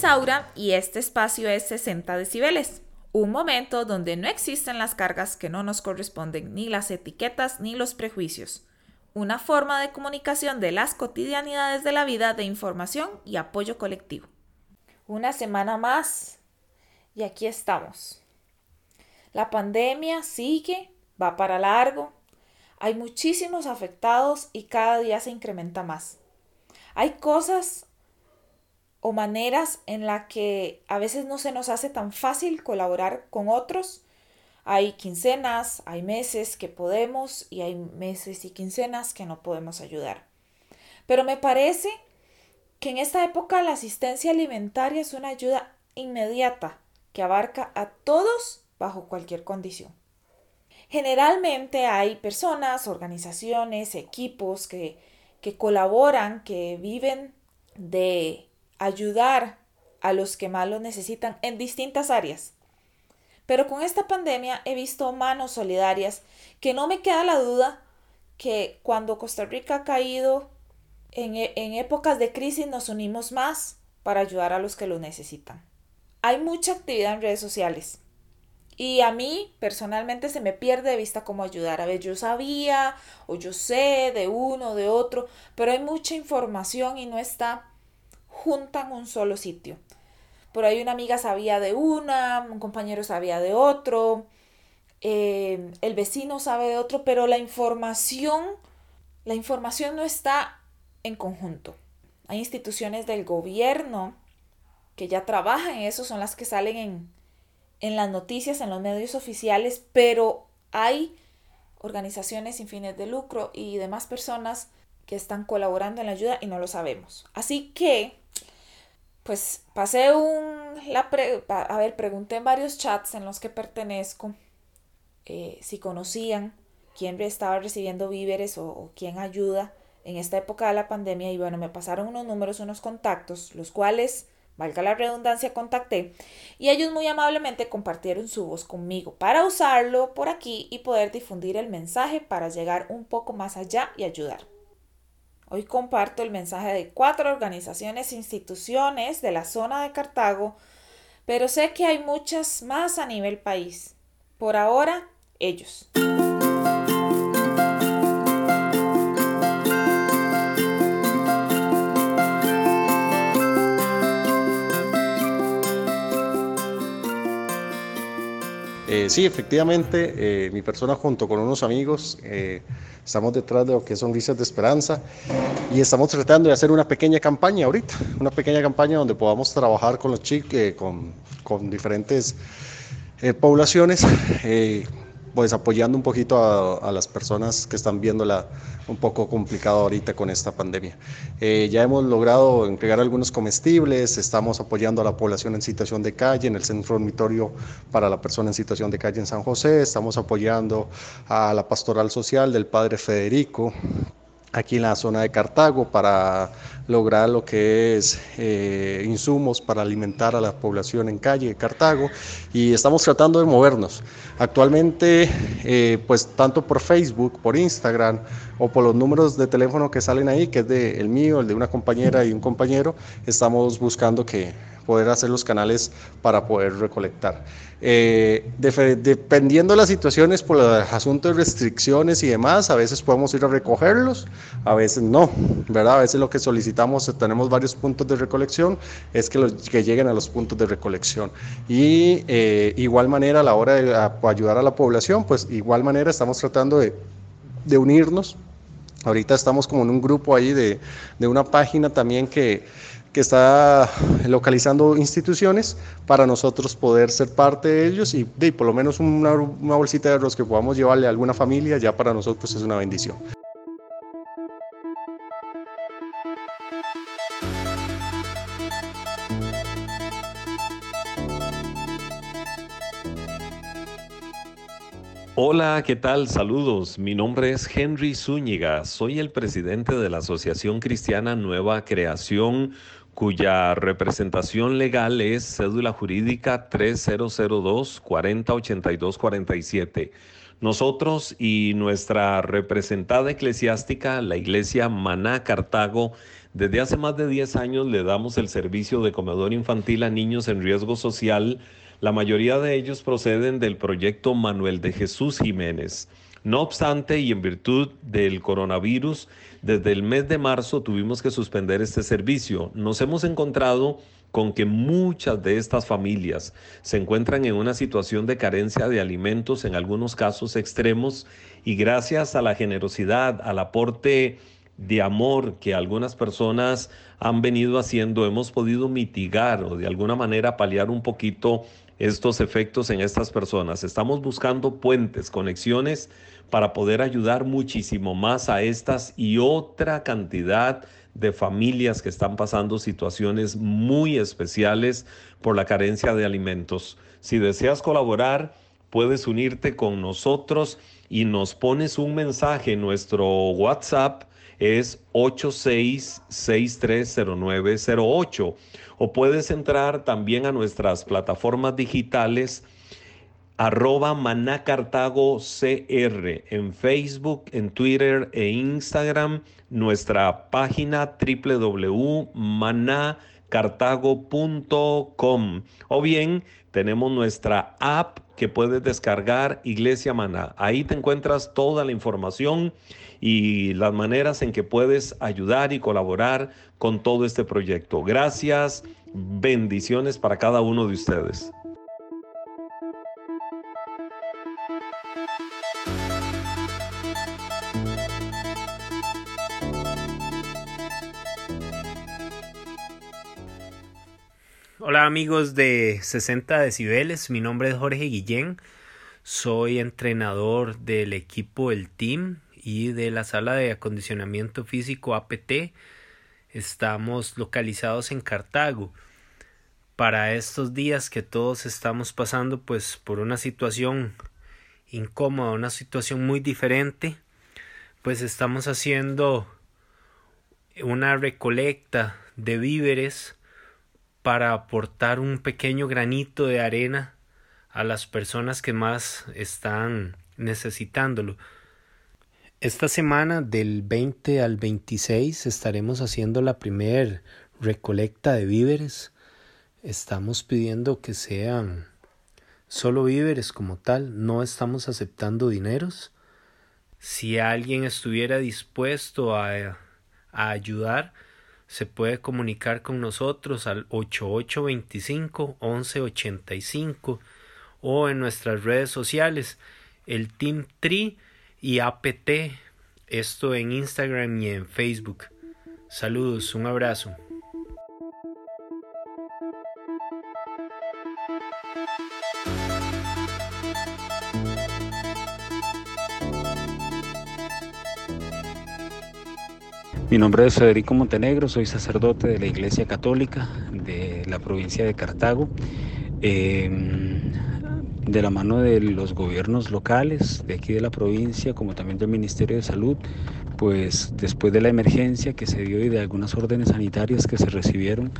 Isaura y este espacio es 60 decibeles, un momento donde no existen las cargas que no nos corresponden, ni las etiquetas ni los prejuicios. Una forma de comunicación de las cotidianidades de la vida de información y apoyo colectivo. Una semana más y aquí estamos. La pandemia sigue, va para largo, hay muchísimos afectados y cada día se incrementa más. Hay cosas o maneras en la que a veces no se nos hace tan fácil colaborar con otros. Hay quincenas, hay meses que podemos y hay meses y quincenas que no podemos ayudar. Pero me parece que en esta época la asistencia alimentaria es una ayuda inmediata que abarca a todos bajo cualquier condición. Generalmente hay personas, organizaciones, equipos que, que colaboran, que viven de ayudar a los que más lo necesitan en distintas áreas. Pero con esta pandemia he visto manos solidarias que no me queda la duda que cuando Costa Rica ha caído en, e, en épocas de crisis nos unimos más para ayudar a los que lo necesitan. Hay mucha actividad en redes sociales y a mí personalmente se me pierde de vista cómo ayudar. A ver, yo sabía o yo sé de uno, de otro, pero hay mucha información y no está juntan un solo sitio. Por ahí una amiga sabía de una, un compañero sabía de otro, eh, el vecino sabe de otro, pero la información, la información no está en conjunto. Hay instituciones del gobierno que ya trabajan en eso, son las que salen en, en las noticias, en los medios oficiales, pero hay organizaciones sin fines de lucro y demás personas que están colaborando en la ayuda y no lo sabemos. Así que pues pasé un, la a ver, pregunté en varios chats en los que pertenezco eh, si conocían quién estaba recibiendo víveres o, o, quién ayuda en esta época de la pandemia y bueno, me pasaron unos números, unos contactos, los cuales, valga la redundancia, contacté y ellos muy amablemente compartieron su voz conmigo para usarlo por aquí y poder difundir el mensaje para llegar un poco más allá y ayudar. Hoy comparto el mensaje de cuatro organizaciones e instituciones de la zona de Cartago, pero sé que hay muchas más a nivel país. Por ahora, ellos. Sí, efectivamente, eh, mi persona junto con unos amigos eh, estamos detrás de lo que son Risas de Esperanza y estamos tratando de hacer una pequeña campaña ahorita, una pequeña campaña donde podamos trabajar con los chicos, con, con, diferentes poblaciones pues apoyando un poquito a, las personas que están viéndola un poco complicado ahorita con esta pandemia. Eh, ya hemos logrado entregar algunos comestibles, estamos apoyando a la población en situación de calle, en el centro dormitorio para la persona en situación de calle en San José, estamos apoyando a la pastoral social del padre Federico, aquí en la zona de Cartago para lograr lo que es eh, insumos para alimentar a la población en calle de Cartago y estamos tratando de movernos. Actualmente, eh, pues tanto por Facebook, por Instagram o por los números de teléfono que salen ahí, que es de el mío, el de una compañera y un compañero, estamos buscando que poder hacer los canales para poder recolectar. Eh, dependiendo de las situaciones por los asuntos de restricciones y demás, a veces podemos ir a recogerlos, a veces no, ¿verdad? A veces lo que solicitamos, tenemos varios puntos de recolección, es que, los, que lleguen a los puntos de recolección. Y eh, igual manera a la hora de ayudar a la población, pues igual manera estamos tratando de, de unirnos. Ahorita estamos como en un grupo ahí de, de una página también que que está localizando instituciones para nosotros poder ser parte de ellos y, de, por lo menos una, una bolsita de arroz que podamos llevarle a alguna familia, ya para nosotros es una bendición. Hola, ¿qué tal? Saludos. Mi nombre es Henry Zúñiga. Soy el presidente de la Asociación Cristiana Nueva Creación cuya representación legal es cédula jurídica 3002 408247. Nosotros y nuestra representada eclesiástica, la Iglesia Maná Cartago Desde hace más de 10 años le damos el servicio de comedor infantil a niños en riesgo social. La mayoría de ellos proceden del proyecto Manuel de Jesús Jiménez. No obstante, y en virtud del coronavirus, desde el mes de marzo tuvimos que suspender este servicio. Nos hemos encontrado con que muchas de estas familias se encuentran en una situación de carencia de alimentos, en algunos casos extremos, y gracias a la generosidad, al aporte de amor que algunas personas han venido haciendo, hemos podido mitigar o de alguna manera paliar un poquito estos efectos en estas personas. Estamos buscando puentes, conexiones para poder ayudar muchísimo más a estas y otra cantidad de familias que están pasando situaciones muy especiales por la carencia de alimentos. Si deseas colaborar, puedes unirte con nosotros y nos pones un mensaje. Nuestro WhatsApp es 86630908 o puedes entrar también a nuestras plataformas digitales arroba CR en Facebook, en Twitter e Instagram, nuestra página www.manacartago.com o bien tenemos nuestra app que puedes descargar Iglesia Maná. Ahí te encuentras toda la información y las maneras en que puedes ayudar y colaborar con todo este proyecto. Gracias, bendiciones para cada uno de ustedes. Hola amigos de 60 decibeles, mi nombre es Jorge Guillén, soy entrenador del equipo El Team y de la sala de acondicionamiento físico APT. Estamos localizados en Cartago. Para estos días que todos estamos pasando pues por una situación incómoda, una situación muy diferente, pues estamos haciendo una recolecta de víveres para aportar un pequeño granito de arena a las personas que más están necesitándolo. Esta semana del 20 al 26 estaremos haciendo la primer recolecta de víveres. Estamos pidiendo que sean solo víveres como tal, no estamos aceptando dineros. Si alguien estuviera dispuesto a, a ayudar, se puede comunicar con nosotros al 8825 1185 o en nuestras redes sociales el Team Tree y APT, esto en Instagram y en Facebook. Saludos, un abrazo. Mi nombre es Federico Montenegro, soy sacerdote de la Iglesia Católica de la provincia de Cartago. Em, de la mano de los gobiernos locales de aquí de la provincia, como también del Ministerio de Salud, pues después de la emergencia que se dio y de algunas órdenes sanitarias que se recibieron,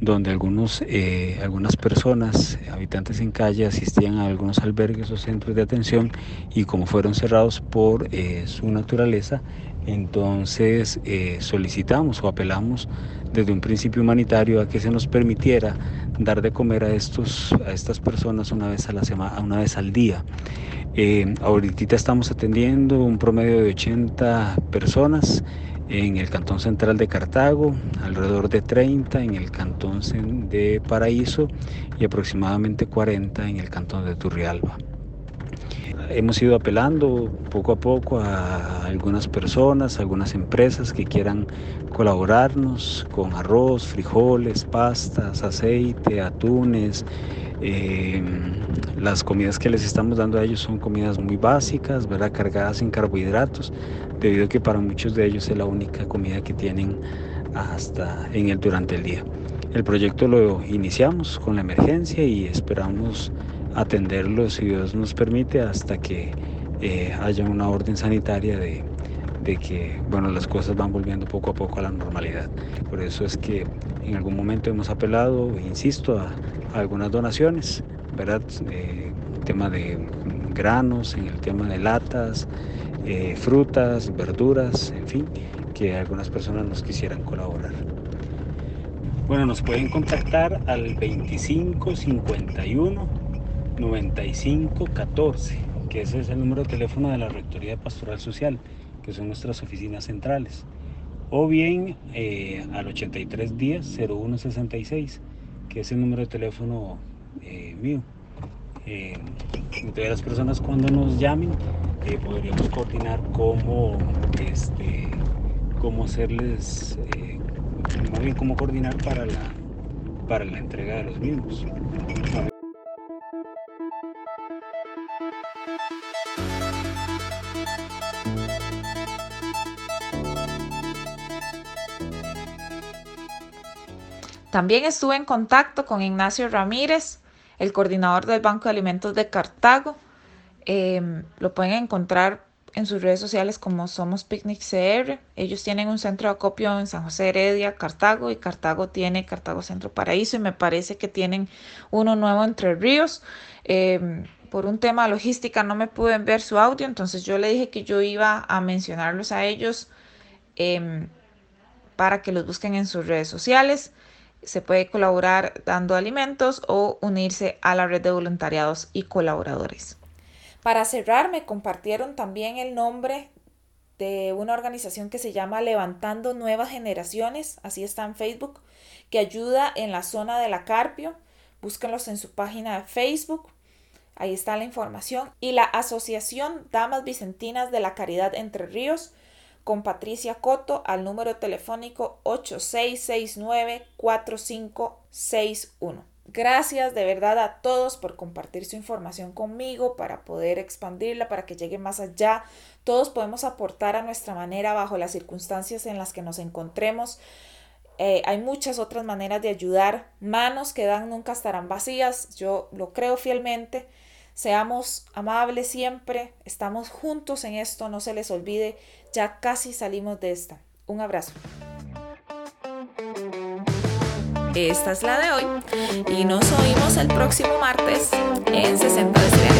donde algunos, eh, algunas personas, habitantes en calle, asistían a algunos albergues o centros de atención y como fueron cerrados por eh, su naturaleza, entonces eh, solicitamos o apelamos desde un principio humanitario a que se nos permitiera dar de comer a, estos, a estas personas una vez, a la semana, una vez al día. Eh, ahorita estamos atendiendo un promedio de 80 personas en el Cantón Central de Cartago, alrededor de 30 en el Cantón de Paraíso y aproximadamente 40 en el Cantón de Turrialba hemos ido apelando poco a poco a algunas personas, algunas empresas que quieran colaborarnos con arroz, frijoles, pastas, aceite, atunes. Eh, las comidas que les estamos dando a ellos son comidas muy básicas, ¿verdad? cargadas en carbohidratos, debido a que para muchos de ellos es la única comida que tienen hasta en el, durante el día. El proyecto lo iniciamos con la emergencia y esperamos atenderlo, si Dios nos permite, hasta que eh, haya una orden sanitaria de, que bueno, las cosas van volviendo poco a poco a la normalidad. Por eso es que en algún momento hemos apelado, insisto, a, algunas donaciones, ¿verdad? Eh, tema de granos, en el tema de latas, eh, frutas, verduras, en fin. que algunas personas nos quisieran colaborar. Bueno, nos pueden contactar al 2551 9514, que ese es el número de teléfono de la Rectoría de Pastoral Social, que son nuestras oficinas centrales. O bien eh, al 83 días 0166, que es el número de teléfono eh, mío. Eh, entonces las personas cuando nos llamen eh, podríamos coordinar cómo, este, cómo hacerles, bien cómo coordinar para la, para la entrega de los mismos. También estuve en contacto con Ignacio Ramírez, el coordinador del Banco de Alimentos de Cartago. Eh, lo pueden encontrar en sus redes sociales como Somos Picnic CR. Ellos tienen un centro de acopio en San José Heredia, Cartago, y Cartago tiene Cartago Centro Paraíso, y me parece que tienen uno nuevo entre Ríos. Eh, por un tema logística no me pude ver su audio, entonces yo le dije que yo iba a mencionarlos a ellos eh, para que los busquen en sus redes sociales. Se puede colaborar dando alimentos o unirse a la red de voluntariados y colaboradores. Para cerrar, me compartieron también el nombre de una organización que se llama Levantando Nuevas Generaciones, así está en Facebook, que ayuda en la zona de la Carpio. Búsquenlos en su página de Facebook. Ahí está la información. Y la Asociación Damas Vicentinas de la Caridad Entre Ríos con Patricia Coto al número telefónico 8669-4561. Gracias de verdad a todos por compartir su información conmigo para poder expandirla, para que llegue más allá. Todos podemos aportar a nuestra manera bajo las circunstancias en las que nos encontremos. Eh, hay muchas otras maneras de ayudar. Manos que dan nunca estarán vacías. Yo lo creo fielmente. Seamos amables siempre, estamos juntos en esto, no se les olvide, ya casi salimos de esta. Un abrazo. Esta es la de hoy y nos oímos el próximo martes en 60 decibeles. Chao.